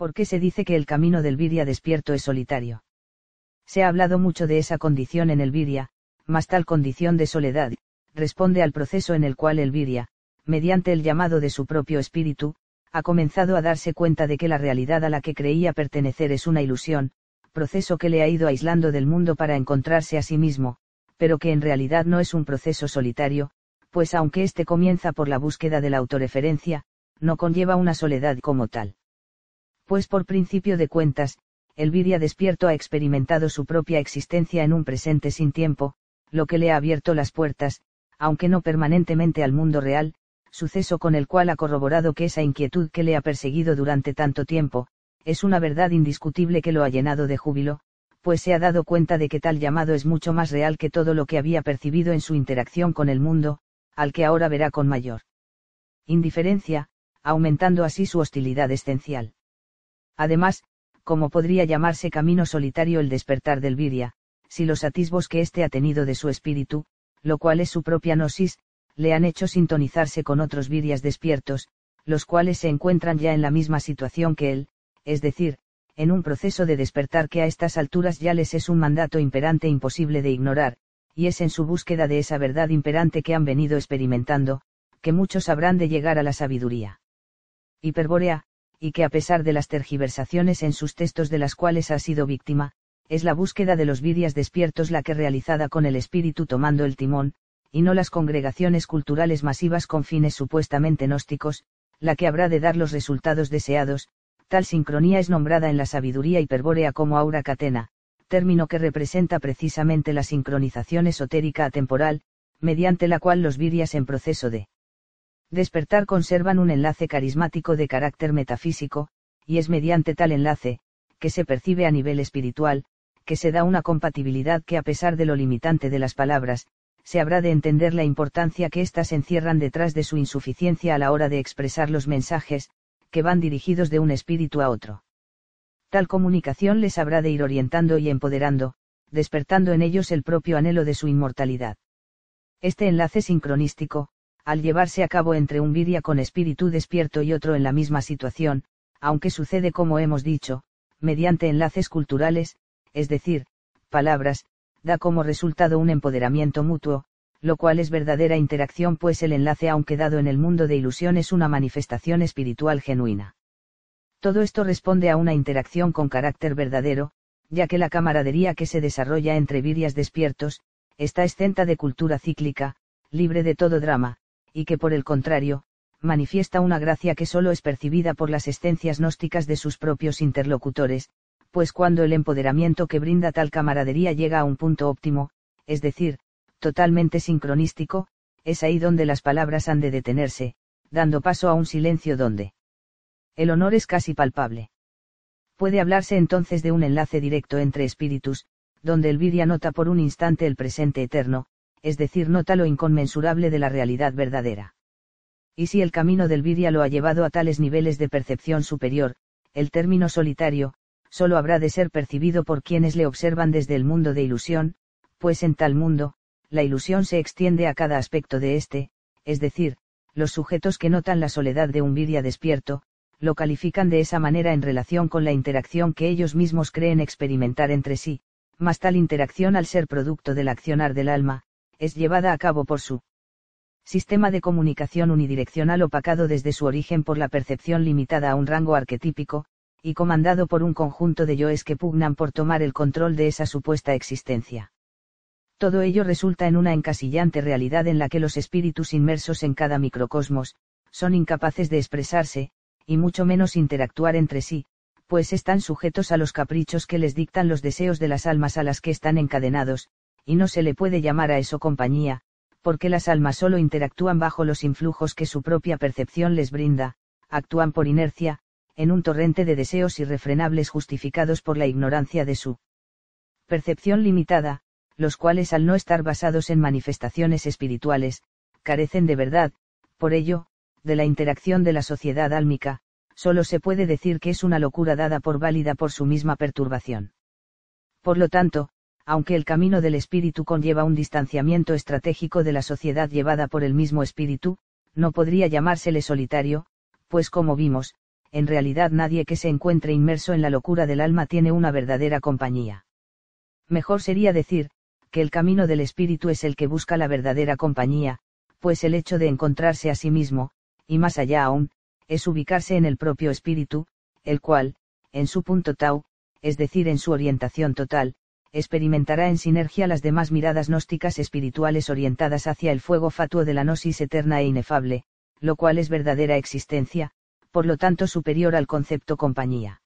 ¿Por qué se dice que el camino del Viria despierto es solitario? Se ha hablado mucho de esa condición en el Viria, mas tal condición de soledad, responde al proceso en el cual el Viria, mediante el llamado de su propio espíritu, ha comenzado a darse cuenta de que la realidad a la que creía pertenecer es una ilusión, proceso que le ha ido aislando del mundo para encontrarse a sí mismo, pero que en realidad no es un proceso solitario, pues aunque éste comienza por la búsqueda de la autorreferencia, no conlleva una soledad como tal pues por principio de cuentas, el Viria despierto ha experimentado su propia existencia en un presente sin tiempo, lo que le ha abierto las puertas, aunque no permanentemente al mundo real, suceso con el cual ha corroborado que esa inquietud que le ha perseguido durante tanto tiempo, es una verdad indiscutible que lo ha llenado de júbilo, pues se ha dado cuenta de que tal llamado es mucho más real que todo lo que había percibido en su interacción con el mundo, al que ahora verá con mayor indiferencia, aumentando así su hostilidad esencial. Además, como podría llamarse camino solitario el despertar del Viria, si los atisbos que éste ha tenido de su espíritu, lo cual es su propia gnosis, le han hecho sintonizarse con otros Virias despiertos, los cuales se encuentran ya en la misma situación que él, es decir, en un proceso de despertar que a estas alturas ya les es un mandato imperante imposible de ignorar, y es en su búsqueda de esa verdad imperante que han venido experimentando, que muchos habrán de llegar a la sabiduría. Hiperbórea, y que a pesar de las tergiversaciones en sus textos de las cuales ha sido víctima, es la búsqueda de los vidias despiertos la que realizada con el espíritu tomando el timón, y no las congregaciones culturales masivas con fines supuestamente gnósticos, la que habrá de dar los resultados deseados, tal sincronía es nombrada en la sabiduría hiperbórea como aura catena, término que representa precisamente la sincronización esotérica atemporal, mediante la cual los virias en proceso de despertar conservan un enlace carismático de carácter metafísico, y es mediante tal enlace, que se percibe a nivel espiritual, que se da una compatibilidad que a pesar de lo limitante de las palabras, se habrá de entender la importancia que éstas encierran detrás de su insuficiencia a la hora de expresar los mensajes, que van dirigidos de un espíritu a otro. Tal comunicación les habrá de ir orientando y empoderando, despertando en ellos el propio anhelo de su inmortalidad. Este enlace sincronístico, al llevarse a cabo entre un viria con espíritu despierto y otro en la misma situación, aunque sucede como hemos dicho, mediante enlaces culturales, es decir, palabras, da como resultado un empoderamiento mutuo, lo cual es verdadera interacción pues el enlace aunque dado en el mundo de ilusión es una manifestación espiritual genuina. Todo esto responde a una interacción con carácter verdadero, ya que la camaradería que se desarrolla entre virias despiertos, está exenta de cultura cíclica, libre de todo drama, y que por el contrario, manifiesta una gracia que solo es percibida por las esencias gnósticas de sus propios interlocutores, pues cuando el empoderamiento que brinda tal camaradería llega a un punto óptimo, es decir, totalmente sincronístico, es ahí donde las palabras han de detenerse, dando paso a un silencio donde el honor es casi palpable. Puede hablarse entonces de un enlace directo entre espíritus, donde el viria nota por un instante el presente eterno, es decir, nota lo inconmensurable de la realidad verdadera. Y si el camino del Viria lo ha llevado a tales niveles de percepción superior, el término solitario, solo habrá de ser percibido por quienes le observan desde el mundo de ilusión, pues en tal mundo, la ilusión se extiende a cada aspecto de éste, es decir, los sujetos que notan la soledad de un Viria despierto, lo califican de esa manera en relación con la interacción que ellos mismos creen experimentar entre sí, mas tal interacción al ser producto del accionar del alma, es llevada a cabo por su sistema de comunicación unidireccional opacado desde su origen por la percepción limitada a un rango arquetípico, y comandado por un conjunto de yoes que pugnan por tomar el control de esa supuesta existencia. Todo ello resulta en una encasillante realidad en la que los espíritus inmersos en cada microcosmos, son incapaces de expresarse, y mucho menos interactuar entre sí, pues están sujetos a los caprichos que les dictan los deseos de las almas a las que están encadenados, y no se le puede llamar a eso compañía, porque las almas solo interactúan bajo los influjos que su propia percepción les brinda, actúan por inercia, en un torrente de deseos irrefrenables justificados por la ignorancia de su percepción limitada, los cuales al no estar basados en manifestaciones espirituales, carecen de verdad, por ello, de la interacción de la sociedad álmica, solo se puede decir que es una locura dada por válida por su misma perturbación. Por lo tanto, aunque el camino del espíritu conlleva un distanciamiento estratégico de la sociedad llevada por el mismo espíritu, no podría llamársele solitario, pues como vimos, en realidad nadie que se encuentre inmerso en la locura del alma tiene una verdadera compañía. Mejor sería decir, que el camino del espíritu es el que busca la verdadera compañía, pues el hecho de encontrarse a sí mismo, y más allá aún, es ubicarse en el propio espíritu, el cual, en su punto tau, es decir, en su orientación total, experimentará en sinergia las demás miradas gnósticas espirituales orientadas hacia el fuego fatuo de la gnosis eterna e inefable, lo cual es verdadera existencia, por lo tanto superior al concepto compañía.